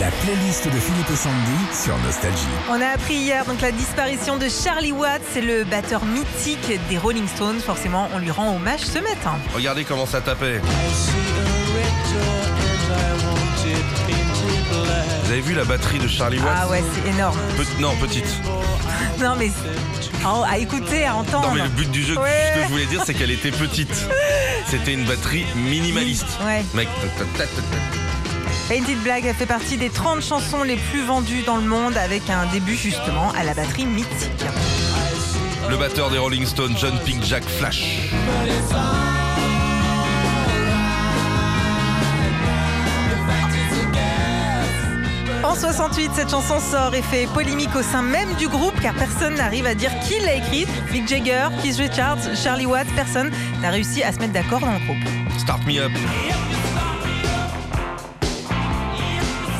La playlist de Philippe et Sandy sur Nostalgie. On a appris hier donc la disparition de Charlie Watts, c'est le batteur mythique des Rolling Stones. Forcément, on lui rend hommage ce matin. Regardez comment ça tapait. Vous avez vu la batterie de Charlie Watts Ah ouais, c'est énorme. Pe- Non, petite. Non mais oh, à écouter, à entendre. Non, mais le but du jeu, Ouais. ce que je voulais dire, c'est qu'elle était petite. C'était une batterie minimaliste. Ouais. Mec, ta- Painted Black elle fait partie des 30 chansons les plus vendues dans le monde avec un début justement à la batterie mythique. le batteur des Rolling Stones, John Pink Jack Flash. En 68, cette chanson sort et fait polémique au sein même du groupe car personne n'arrive à dire qui l'a écrite. Mick Jagger, Keith Richards, Charlie Watts, personne n'a réussi à se mettre d'accord dans le groupe. Start Me Up.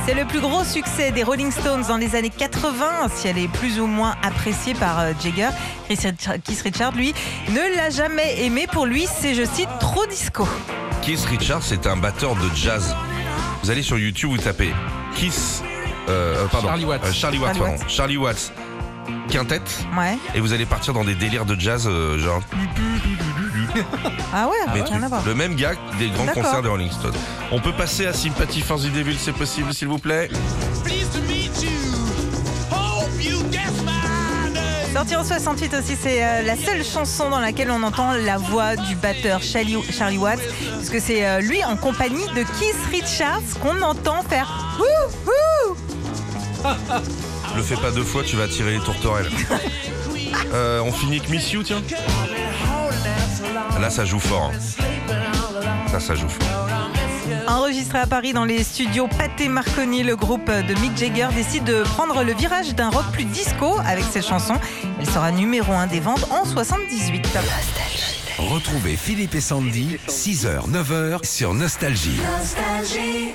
C'est le plus gros succès des Rolling Stones dans les années 80, si elle est plus ou moins appréciée par euh, Jagger. Richard- Keith Richards, lui, ne l'a jamais aimé. Pour lui, c'est, je cite, trop disco. Keith Richards, c'est un batteur de jazz. Vous allez sur YouTube, vous tapez Keith. euh, euh, pardon, Charlie Watts. Euh, Charlie Watts, Charlie pardon. Watts. Charlie Watts. Quintette. Ouais. Et vous allez partir dans des délires de jazz, euh, genre. Ah ouais, Mais rien trucs. à voir. Le même gars des grands D'accord. concerts des Rolling Stones. On peut passer à Sympathy for the Devil, c'est possible, s'il vous plaît Sorti en 68 aussi, c'est euh, la seule chanson dans laquelle on entend la voix du batteur Charlie, Charlie Watts, puisque c'est euh, lui en compagnie de Keith Richards qu'on entend faire Wouh wouh Le fais pas deux fois, tu vas attirer les tourterelles. Euh, on finit avec Miss You, tiens. Là, ça joue fort. hein. Ça, ça joue fort. Enregistré à Paris dans les studios Pathé Marconi, le groupe de Mick Jagger décide de prendre le virage d'un rock plus disco avec cette chanson. Elle sera numéro 1 des ventes en 78. Retrouvez Philippe et Sandy, 6h, 9h sur Nostalgie. Nostalgie.